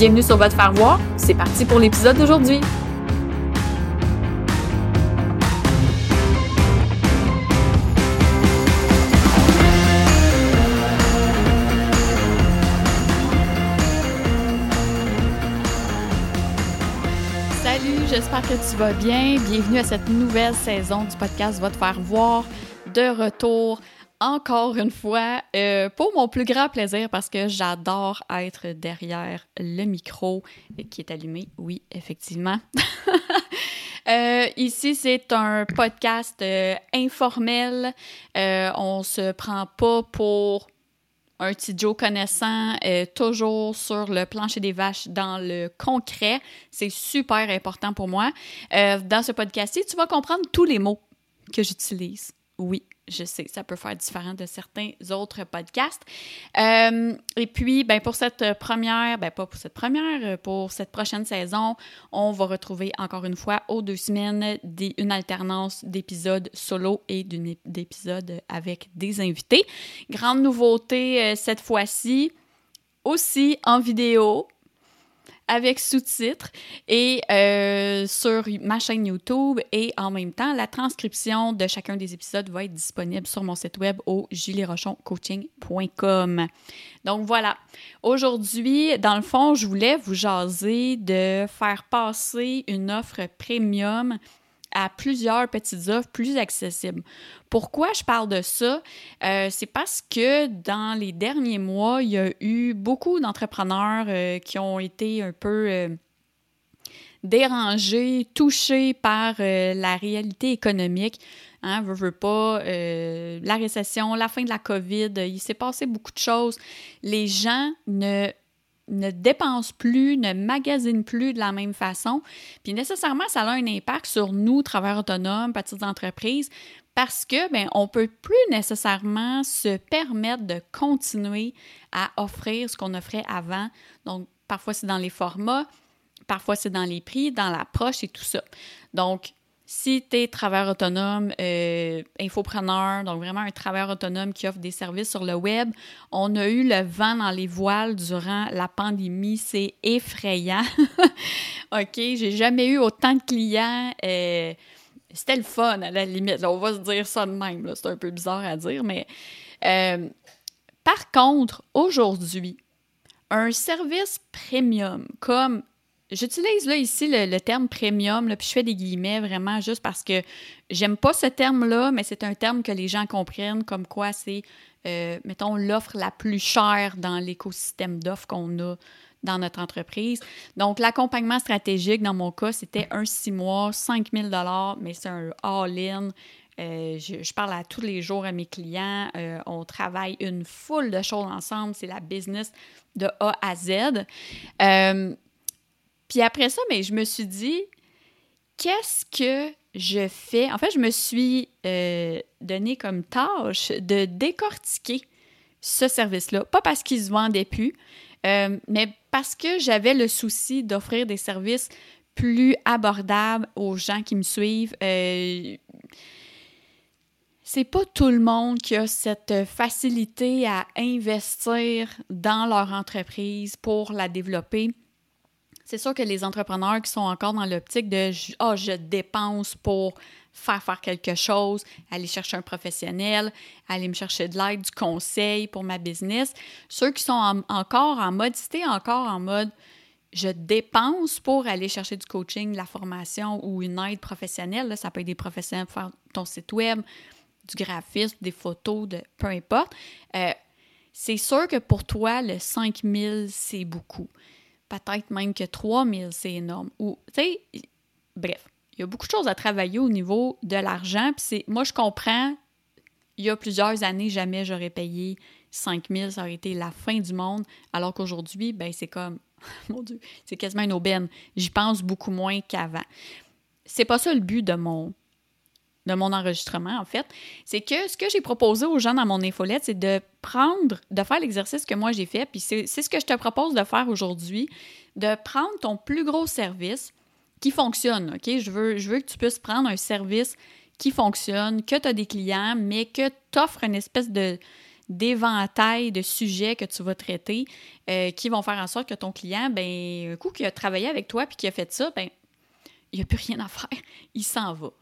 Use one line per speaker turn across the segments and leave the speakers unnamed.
Bienvenue sur votre faire voir. C'est parti pour l'épisode d'aujourd'hui. Salut, j'espère que tu vas bien. Bienvenue à cette nouvelle saison du podcast Va te faire voir de retour encore une fois, euh, pour mon plus grand plaisir, parce que j'adore être derrière le micro qui est allumé. Oui, effectivement. Euh, ici, c'est un podcast euh, informel. on se prend pas pour un petit Joe connaissant, toujours sur le plancher des vaches dans le concret. C'est super important pour moi. dans ce podcast-ci, tu vas comprendre tous les mots que j'utilise. Oui, je sais, ça peut faire différent de certains autres podcasts. Euh, et puis, ben, pour cette première, ben, pas pour cette première, pour cette prochaine saison, on va retrouver encore une fois aux deux semaines des, une alternance d'épisodes solo et d'épisodes avec des invités. Grande nouveauté euh, cette fois-ci, aussi en vidéo avec sous-titres et euh, sur ma chaîne YouTube et en même temps, la transcription de chacun des épisodes va être disponible sur mon site web au julierochoncoaching.com. Donc voilà, aujourd'hui, dans le fond, je voulais vous jaser de faire passer une offre premium à plusieurs petites offres plus accessibles. Pourquoi je parle de ça? Euh, c'est parce que dans les derniers mois, il y a eu beaucoup d'entrepreneurs euh, qui ont été un peu euh, dérangés, touchés par la réalité économique. Hein, veux, veux pas, la récession, la fin de la COVID, il s'est passé beaucoup de choses. Les gens ne ne dépense plus, ne magasine plus de la même façon. Puis nécessairement, ça a un impact sur nous, travailleurs autonomes, petites entreprises, parce que ben on peut plus nécessairement se permettre de continuer à offrir ce qu'on offrait avant. Donc parfois c'est dans les formats, parfois c'est dans les prix, dans l'approche et tout ça. Donc si tu es travailleur autonome, euh, infopreneur, donc vraiment un travailleur autonome qui offre des services sur le web, on a eu le vent dans les voiles durant la pandémie. C'est effrayant. OK, j'ai jamais eu autant de clients. Euh, c'était le fun à la limite. on va se dire ça de même. C'est un peu bizarre à dire, mais euh, par contre, aujourd'hui, un service premium comme J'utilise là ici le, terme premium, puis je fais des guillemets vraiment juste parce que j'aime pas ce terme-là, mais c'est un terme que les gens comprennent comme quoi c'est, euh, mettons, l'offre la plus chère dans l'écosystème d'offres qu'on a dans notre entreprise. Donc, l'accompagnement stratégique, dans mon cas, c'était un six mois, 5 000 mais c'est un all-in. Euh, je, parle à tous les jours à mes clients. Euh, on travaille une foule de choses ensemble. C'est la business de A à Z. Puis après ça, mais je me suis dit, qu'est-ce que je fais? En fait, je me suis euh, donné comme tâche de décortiquer ce service-là. Pas parce qu'il se vendait plus, euh, mais parce que j'avais le souci d'offrir des services plus abordables aux gens qui me suivent. Euh, c'est pas tout le monde qui a cette facilité à investir dans leur entreprise pour la développer. C'est sûr que les entrepreneurs qui sont encore dans l'optique de oh, je dépense pour faire faire quelque chose, aller chercher un professionnel, aller me chercher de l'aide, du conseil pour ma business. Ceux qui sont encore en mode, si encore en mode je dépense pour aller chercher du coaching, de la formation ou une aide professionnelle. ça peut être des professionnels pour faire ton site web, du graphisme, des photos, peu importe. Euh, c'est sûr que pour toi, le 5000, c'est beaucoup. Peut-être même que 3000, c'est énorme. Ou, tu sais, bref, il y a beaucoup de choses à travailler au niveau de l'argent. Puis moi, je comprends, il y a plusieurs années, jamais j'aurais payé 5000, ça aurait été la fin du monde. Alors qu'aujourd'hui, ben, c'est comme, mon Dieu, c'est quasiment une aubaine. J'y pense beaucoup moins qu'avant. C'est pas ça le but de mon, de mon enregistrement, en fait. C'est que ce que j'ai proposé aux gens dans mon infolette, c'est de prendre, de faire l'exercice que moi j'ai fait, puis c'est ce que je te propose de faire aujourd'hui, de prendre ton plus gros service qui fonctionne, OK? Je veux, que tu puisses prendre un service qui fonctionne, que tu as des clients, mais que tu offres une espèce de d'éventail de sujets que tu vas traiter euh, qui vont faire en sorte que ton client, ben, un coup qu'il a travaillé avec toi puis qu'il a fait ça, ben, il n'y a plus rien à faire, il s'en va.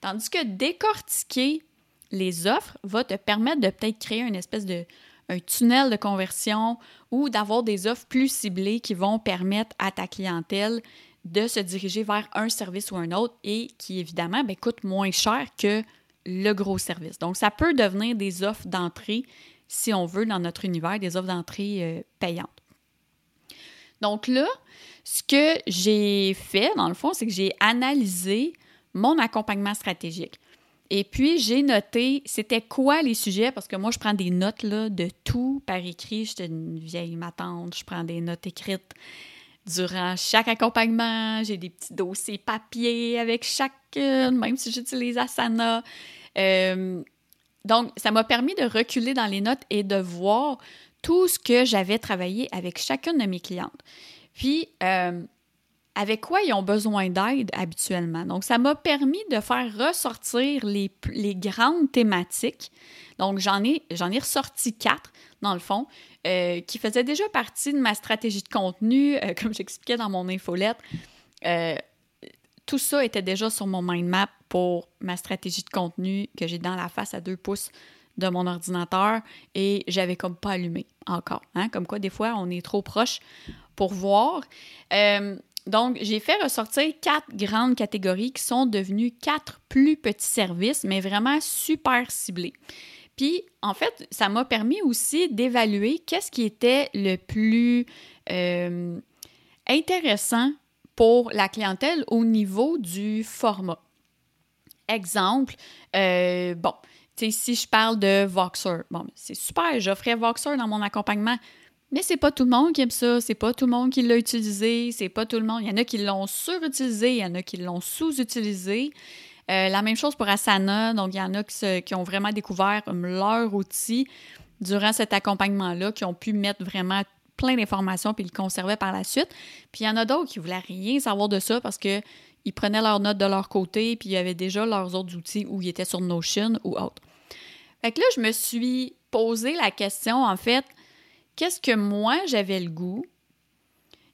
Tandis que décortiquer les offres va te permettre de peut-être créer une espèce de un tunnel de conversion ou d'avoir des offres plus ciblées qui vont permettre à ta clientèle de se diriger vers un service ou un autre et qui, évidemment, ben, coûte moins cher que le gros service. Donc, ça peut devenir des offres d'entrée, si on veut, dans notre univers, des offres d'entrée euh, payantes. Donc là, ce que j'ai fait, dans le fond, c'est que j'ai analysé mon accompagnement stratégique. Et puis, j'ai noté c'était quoi les sujets, parce que moi, je prends des notes de tout par écrit. J'étais une vieille matante, je prends des notes écrites durant chaque accompagnement. J'ai des petits dossiers papier avec chaque, même si j'utilise Asana. Euh, donc, ça m'a permis de reculer dans les notes et de voir tout ce que j'avais travaillé avec chacune de mes clientes. Puis, euh, avec quoi ils ont besoin d'aide habituellement. Donc, ça m'a permis de faire ressortir les, les grandes thématiques. Donc, j'en ai, j'en ai ressorti quatre, dans le fond, euh, qui faisaient déjà partie de ma stratégie de contenu, euh, comme j'expliquais dans mon infolette. Euh, tout ça était déjà sur mon mind map pour ma stratégie de contenu que j'ai dans la face à deux pouces de mon ordinateur et j'avais comme pas allumé encore. Hein? Comme quoi, des fois, on est trop proche pour voir. Donc, j'ai fait ressortir quatre grandes catégories qui sont devenues quatre plus petits services, mais vraiment super ciblés. Puis, en fait, ça m'a permis aussi d'évaluer qu'est-ce qui était le plus euh, intéressant pour la clientèle au niveau du format. Exemple, euh, bon, si je parle de Voxer, bon, c'est super, j'offrais Voxer dans mon accompagnement, mais c'est pas tout le monde qui aime ça, c'est pas tout le monde qui l'a utilisé, c'est pas tout le monde. Il y en a qui l'ont surutilisé, il y en a qui l'ont sous-utilisé. Euh, la même chose pour Asana, donc il y en a qui, ont vraiment découvert leur outil durant cet accompagnement-là, qui ont pu mettre vraiment plein d'informations puis le conservaient par la suite. Puis il y en a d'autres qui voulaient rien savoir de ça parce que ils prenaient leurs notes de leur côté puis il y avait déjà leurs autres outils où ils étaient sur Notion ou autre. Fait que là, je me suis posé la question, en fait, qu'est-ce que moi j'avais le goût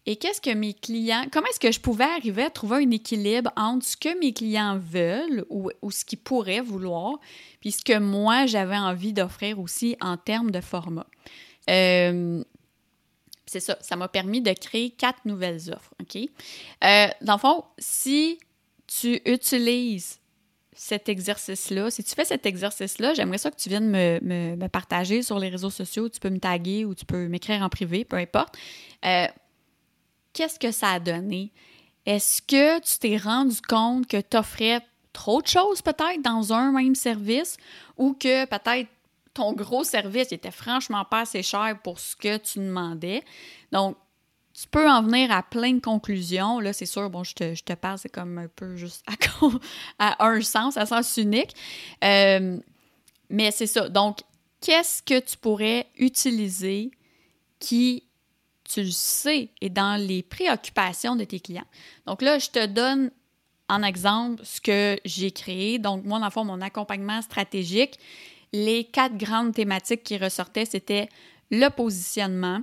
et qu'est-ce que mes clients, comment est-ce que je pouvais arriver à trouver un équilibre entre ce que mes clients veulent ou, ce qu'ils pourraient vouloir, puis ce que moi j'avais envie d'offrir aussi en termes de format. Euh, c'est ça, ça m'a permis de créer quatre nouvelles offres. OK? Euh, dans le fond, si tu utilises cet exercice-là, si tu fais cet exercice-là, j'aimerais ça que tu viennes me, partager sur les réseaux sociaux. Tu peux me taguer ou tu peux m'écrire en privé, peu importe. Euh, qu'est-ce que ça a donné? Est-ce que tu t'es rendu compte que tu offrais trop de choses peut-être dans un même service ou que peut-être ton gros service était franchement pas assez cher pour ce que tu demandais? Donc, tu peux en venir à plein de conclusions. Là, c'est sûr, bon, je te, je te parle, c'est comme un peu juste à, un sens, à sens unique. Euh, mais c'est ça. Donc, qu'est-ce que tu pourrais utiliser qui, tu le sais, est dans les préoccupations de tes clients? Donc là, je te donne en exemple ce que j'ai créé. Donc, moi, dans le fond, mon accompagnement stratégique, les quatre grandes thématiques qui ressortaient, c'était le positionnement,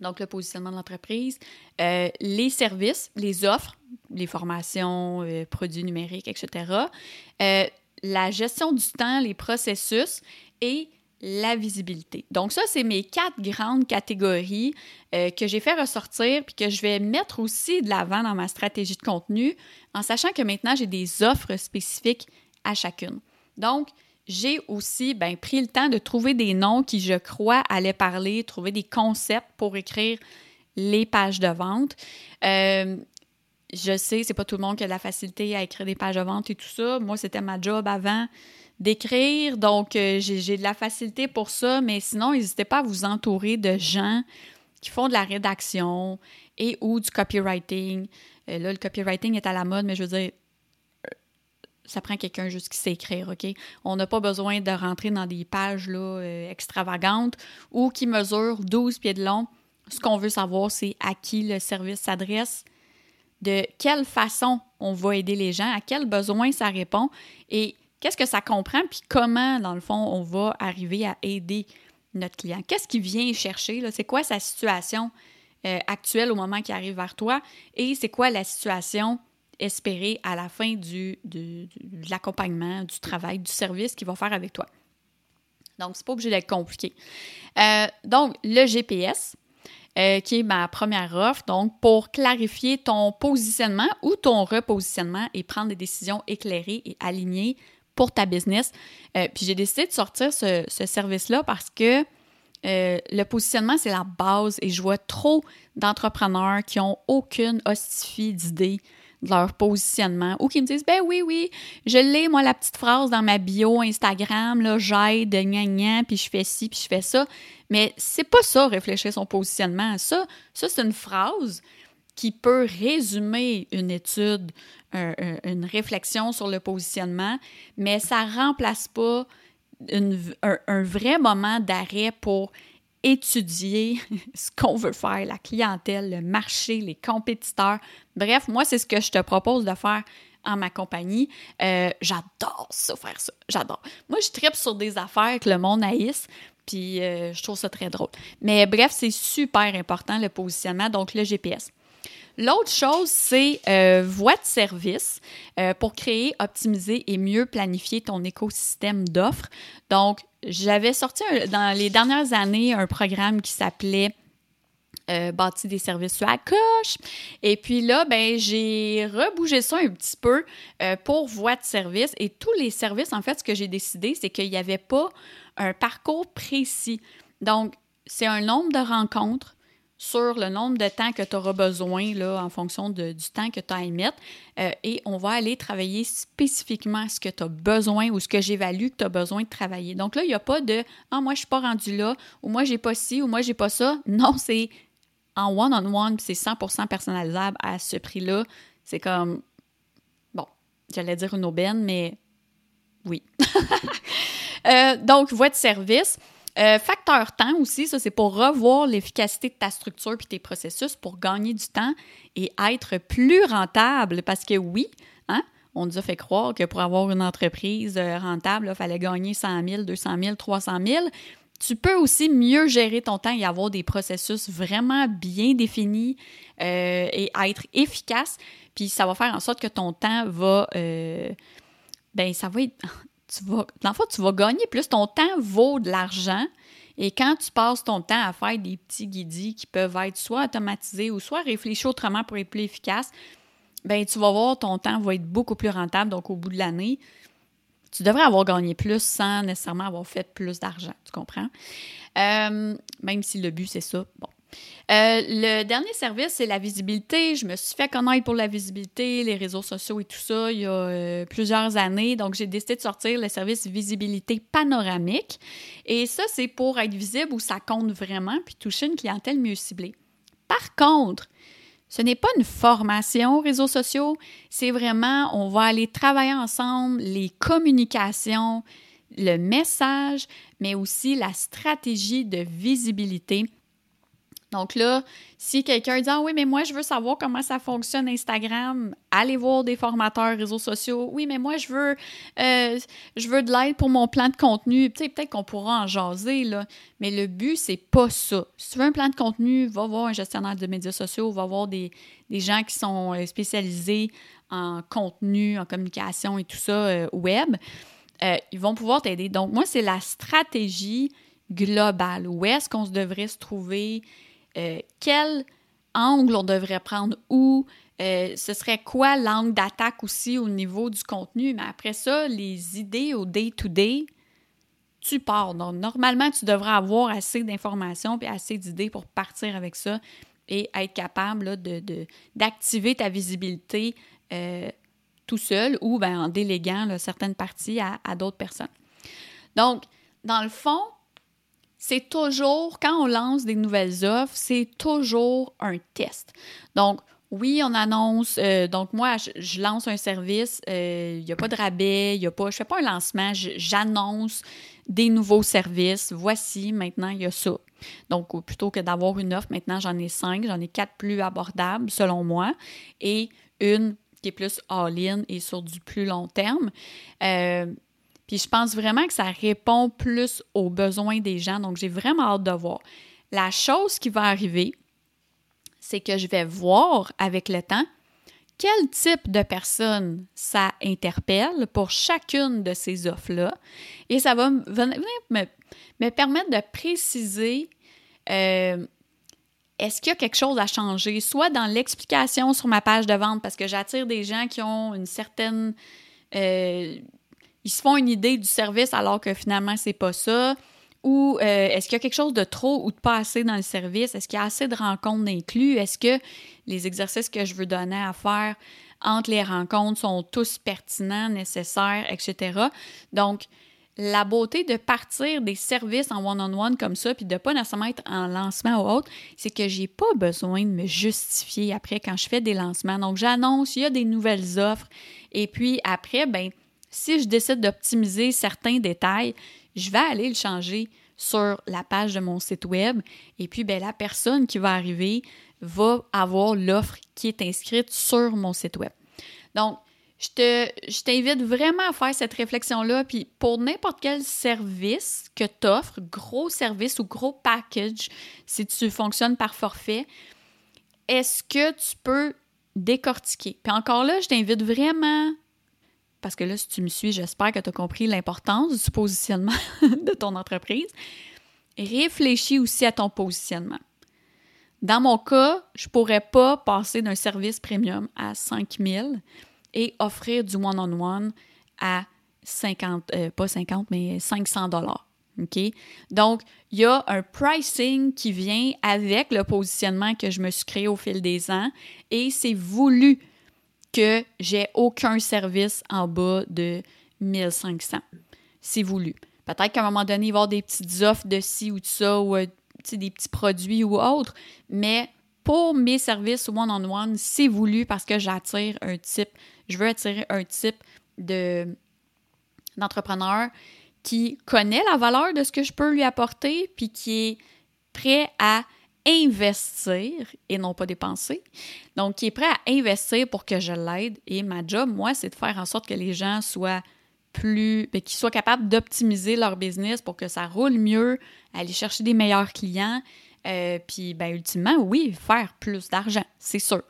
donc le positionnement de l'entreprise, euh, les services, les offres, les formations, euh, produits numériques, etc., euh, la gestion du temps, les processus et la visibilité. Donc ça, c'est mes quatre grandes catégories que j'ai fait ressortir puis que je vais mettre aussi de l'avant dans ma stratégie de contenu en sachant que maintenant, j'ai des offres spécifiques à chacune. Donc, j'ai aussi ben, pris le temps de trouver des noms qui, je crois, allaient parler, trouver des concepts pour écrire les pages de vente. Euh, je sais, c'est pas tout le monde qui a de la facilité à écrire des pages de vente et tout ça. Moi, c'était ma job avant d'écrire, donc euh, j'ai de la facilité pour ça, mais sinon, n'hésitez pas à vous entourer de gens qui font de la rédaction et ou du copywriting. Euh, là, le copywriting est à la mode, mais je veux dire, ça prend quelqu'un juste qui sait écrire, OK? On n'a pas besoin de rentrer dans des pages là, extravagantes ou qui mesurent 12 pieds de long. Ce qu'on veut savoir, c'est à qui le service s'adresse, de quelle façon on va aider les gens, à quel besoin ça répond et qu'est-ce que ça comprend, puis comment, dans le fond, on va arriver à aider notre client. Qu'est-ce qu'il vient chercher? C'est quoi sa situation euh, actuelle au moment qu'il arrive vers toi et c'est quoi la situation espérée à la fin du, de l'accompagnement, du travail, du service qu'il va faire avec toi. Donc, c'est pas obligé d'être compliqué. Euh, donc, le GPS, euh, qui est ma première offre, donc pour clarifier ton positionnement ou ton repositionnement et prendre des décisions éclairées et alignées pour ta business. Euh, puis j'ai décidé de sortir ce, service-là parce que le positionnement, c'est la base et je vois trop d'entrepreneurs qui ont aucune hostifie d'idées de leur positionnement ou qui me disent ben oui oui je l'ai moi la petite phrase dans ma bio Instagram là j'aide gna gna puis je fais ci puis je fais ça. Mais c'est pas ça réfléchir son positionnement ça. Ça c'est une phrase qui peut résumer une étude une réflexion sur le positionnement mais ça remplace pas un, vrai moment d'arrêt pour étudier ce qu'on veut faire, la clientèle, le marché, les compétiteurs. Bref, moi, c'est ce que je te propose de faire en ma compagnie. Euh, j'adore ça, faire ça. J'adore. Moi, je tripe sur des affaires que le monde haïsse, puis euh, je trouve ça très drôle. Mais bref, c'est super important le positionnement, donc le GPS. L'autre chose, c'est euh, voie de service euh, pour créer, optimiser et mieux planifier ton écosystème d'offres. Donc, j'avais sorti dans les dernières années un programme qui s'appelait euh, bâti des services sur la coche. Et puis là, ben, j'ai rebougé ça un petit peu pour voie de service. Et tous les services, en fait, ce que j'ai décidé, c'est qu'il n'y avait pas un parcours précis. Donc, c'est un nombre de rencontres sur le nombre de temps que tu auras besoin là, en fonction du temps que tu as à émettre. Euh, et on va aller travailler spécifiquement ce que tu as besoin ou ce que j'évalue que tu as besoin de travailler. Donc là, il n'y a pas de Ah, moi, je ne suis pas rendu là, ou moi, j'ai pas ci, ou moi, j'ai pas ça. Non, c'est en one-on-one, c'est 100% personnalisable à ce prix-là. C'est comme, bon, j'allais dire une aubaine, mais oui. Euh, donc, voie de service. Euh, facteur temps aussi, ça c'est pour revoir l'efficacité de ta structure et tes processus pour gagner du temps et être plus rentable. Parce que oui, hein, on nous a fait croire que pour avoir une entreprise euh, rentable, il fallait gagner 100 000, 200 000, 300 000. Tu peux aussi mieux gérer ton temps et avoir des processus vraiment bien définis euh, et être efficace. Puis ça va faire en sorte que ton temps va... ben ça va être tu vas, tu vas gagner plus. Ton temps vaut de l'argent. Et quand tu passes ton temps à faire des petits guidis qui peuvent être soit automatisés ou soit réfléchis autrement pour être plus efficace, ben tu vas voir ton temps va être beaucoup plus rentable. Donc, au bout de l'année, tu devrais avoir gagné plus sans nécessairement avoir fait plus d'argent. Tu comprends? Euh, même si le but, c'est ça. Bon, euh, le dernier service, c'est la visibilité. Je me suis fait connaître pour la visibilité, les réseaux sociaux et tout ça il y a euh, plusieurs années. Donc, j'ai décidé de sortir le service visibilité panoramique. Et ça, c'est pour être visible où ça compte vraiment puis toucher une clientèle mieux ciblée. Par contre, ce n'est pas une formation aux réseaux sociaux, c'est vraiment, on va aller travailler ensemble les communications, le message, mais aussi la stratégie de visibilité donc là, si quelqu'un dit Ah oui, mais moi, je veux savoir comment ça fonctionne Instagram, allez voir des formateurs réseaux sociaux. Oui, mais moi, je veux, euh, je veux de l'aide pour mon plan de contenu. Tu sais, peut-être qu'on pourra en jaser, là. Mais le but, c'est pas ça. Si tu veux un plan de contenu, va voir un gestionnaire de médias sociaux, va voir des, gens qui sont euh, spécialisés en contenu, en communication et tout ça, euh, web. ils vont pouvoir t'aider. Donc, moi, c'est la stratégie globale. Où est-ce qu'on devrait se trouver? Euh, quel angle on devrait prendre où? Euh, ce serait quoi l'angle d'attaque aussi au niveau du contenu? Mais après ça, les idées au day-to-day, tu pars. Donc, normalement, tu devrais avoir assez d'informations et assez d'idées pour partir avec ça et être capable d'activer de, ta visibilité tout seul ou ben, en déléguant certaines parties à, d'autres personnes. Donc, dans le fond, c'est toujours, quand on lance des nouvelles offres, c'est toujours un test. Donc, oui, on annonce. Euh, donc, moi, je, lance un service. Il euh, n'y a pas de rabais. Y a pas, je ne fais pas un lancement. J'annonce des nouveaux services. Voici, maintenant, il y a ça. Donc, plutôt que d'avoir une offre, maintenant, j'en ai cinq. J'en ai quatre plus abordables, selon moi, et une qui est plus all-in et sur du plus long terme. Euh, puis je pense vraiment que ça répond plus aux besoins des gens. Donc, j'ai vraiment hâte de voir. La chose qui va arriver, c'est que je vais voir avec le temps quel type de personne ça interpelle pour chacune de ces offres-là. Et ça va venir me, me, permettre de préciser euh, est-ce qu'il y a quelque chose à changer, soit dans l'explication sur ma page de vente, parce que j'attire des gens qui ont une certaine... Euh, ils se font une idée du service alors que finalement, c'est pas ça? Ou euh, est-ce qu'il y a quelque chose de trop ou de pas assez dans le service? Est-ce qu'il y a assez de rencontres inclus? Est-ce que les exercices que je veux donner à faire entre les rencontres sont tous pertinents, nécessaires, etc. Donc, la beauté de partir des services en one-on-one comme ça, puis de pas nécessairement être en lancement ou autre, c'est que j'ai pas besoin de me justifier après quand je fais des lancements. Donc, j'annonce, il y a des nouvelles offres, et puis après, ben si je décide d'optimiser certains détails, je vais aller le changer sur la page de mon site web, et puis ben, la personne qui va arriver va avoir l'offre qui est inscrite sur mon site web. Donc, je t'invite vraiment à faire cette réflexion-là. Puis pour n'importe quel service que tu offres, gros service ou gros package, si tu fonctionnes par forfait, est-ce que tu peux décortiquer? Puis encore là, je t'invite vraiment, parce que là, si tu me suis, j'espère que tu as compris l'importance du positionnement de ton entreprise. Réfléchis aussi à ton positionnement. Dans mon cas, je ne pourrais pas passer d'un service premium à 5000 et offrir du one-on-one à 50, euh, pas 50, mais 500 dollars. Donc, il y a un pricing qui vient avec le positionnement que je me suis créé au fil des ans et c'est voulu que j'ai aucun service en bas de 1500. C'est voulu. Peut-être qu'à un moment donné, il va y avoir des petites offres de ci ou de ça ou euh, des petits produits ou autres, mais pour mes services one-on-one, c'est voulu parce que j'attire un type, je veux attirer un type de, d'entrepreneur qui connaît la valeur de ce que je peux lui apporter, puis qui est prêt à investir et non pas dépenser. Donc, qui est prêt à investir pour que je l'aide. Et ma job, moi, c'est de faire en sorte que les gens soient plus, ben, qu'ils soient capables d'optimiser leur business pour que ça roule mieux, aller chercher des meilleurs clients euh, puis, ben, ultimement, oui, faire plus d'argent, c'est sûr.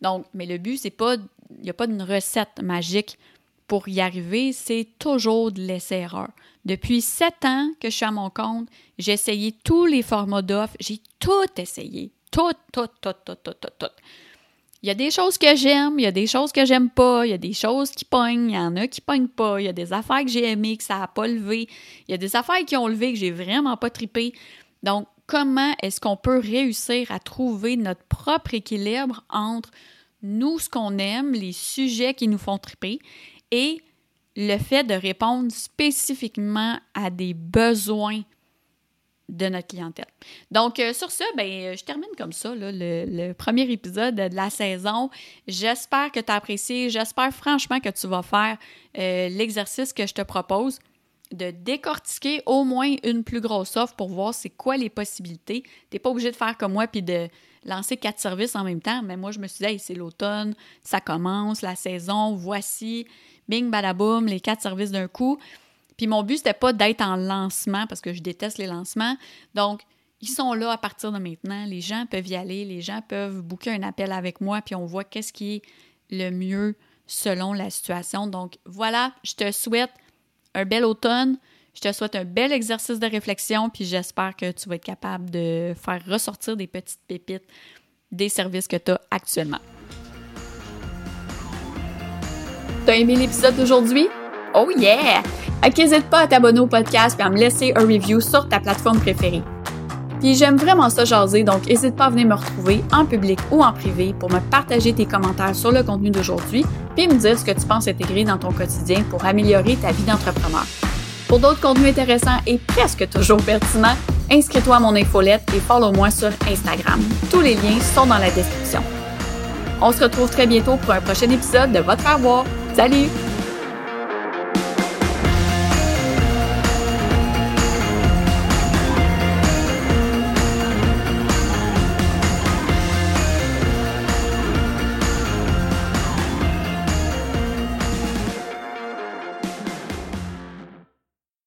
Donc, mais le but, c'est pas, il n'y a pas d'une recette magique pour y arriver, c'est toujours de laisser-erreur. Depuis sept ans que je suis à mon compte, j'ai essayé tous les formats d'offres, j'ai tout essayé. Tout, tout, tout, tout, tout, tout, tout. Il y a des choses que j'aime, il y a des choses que j'aime pas, il y a des choses qui pognent, il y en a qui pognent pas, il y a des affaires que j'ai aimées, que ça n'a pas levé, il y a des affaires qui ont levé, que j'ai vraiment pas tripé. Donc, comment est-ce qu'on peut réussir à trouver notre propre équilibre entre nous, ce qu'on aime, les sujets qui nous font triper et le fait de répondre spécifiquement à des besoins de notre clientèle. Donc, euh, sur ce, ben, je termine comme ça le, premier épisode de la saison. J'espère que tu as apprécié. J'espère franchement que tu vas faire euh, l'exercice que je te propose de décortiquer au moins une plus grosse offre pour voir c'est quoi les possibilités. Tu n'es pas obligé de faire comme moi puis de lancer quatre services en même temps. Mais moi, je me suis dit, c'est l'automne, ça commence, la saison, voici, bing, badaboum, les quatre services d'un coup. Puis mon but, c'était pas d'être en lancement parce que je déteste les lancements. Donc, ils sont là à partir de maintenant. Les gens peuvent y aller, les gens peuvent booker un appel avec moi, puis on voit qu'est-ce qui est le mieux selon la situation. Donc, voilà, je te souhaite un bel automne. Je te souhaite un bel exercice de réflexion, puis j'espère que tu vas être capable de faire ressortir des petites pépites des services que tu as actuellement. T'as aimé l'épisode d'aujourd'hui? Oh yeah! N'hésite pas à t'abonner au podcast et à me laisser un review sur ta plateforme préférée. Puis j'aime vraiment ça jaser, donc n'hésite pas à venir me retrouver en public ou en privé pour me partager tes commentaires sur le contenu d'aujourd'hui, puis me dire ce que tu penses intégrer dans ton quotidien pour améliorer ta vie d'entrepreneur. Pour d'autres contenus intéressants et presque toujours pertinents, inscris-toi à mon infolette et follow-moi sur Instagram. Tous les liens sont dans la description. On se retrouve très bientôt pour un prochain épisode de Votre Avoir. Salut!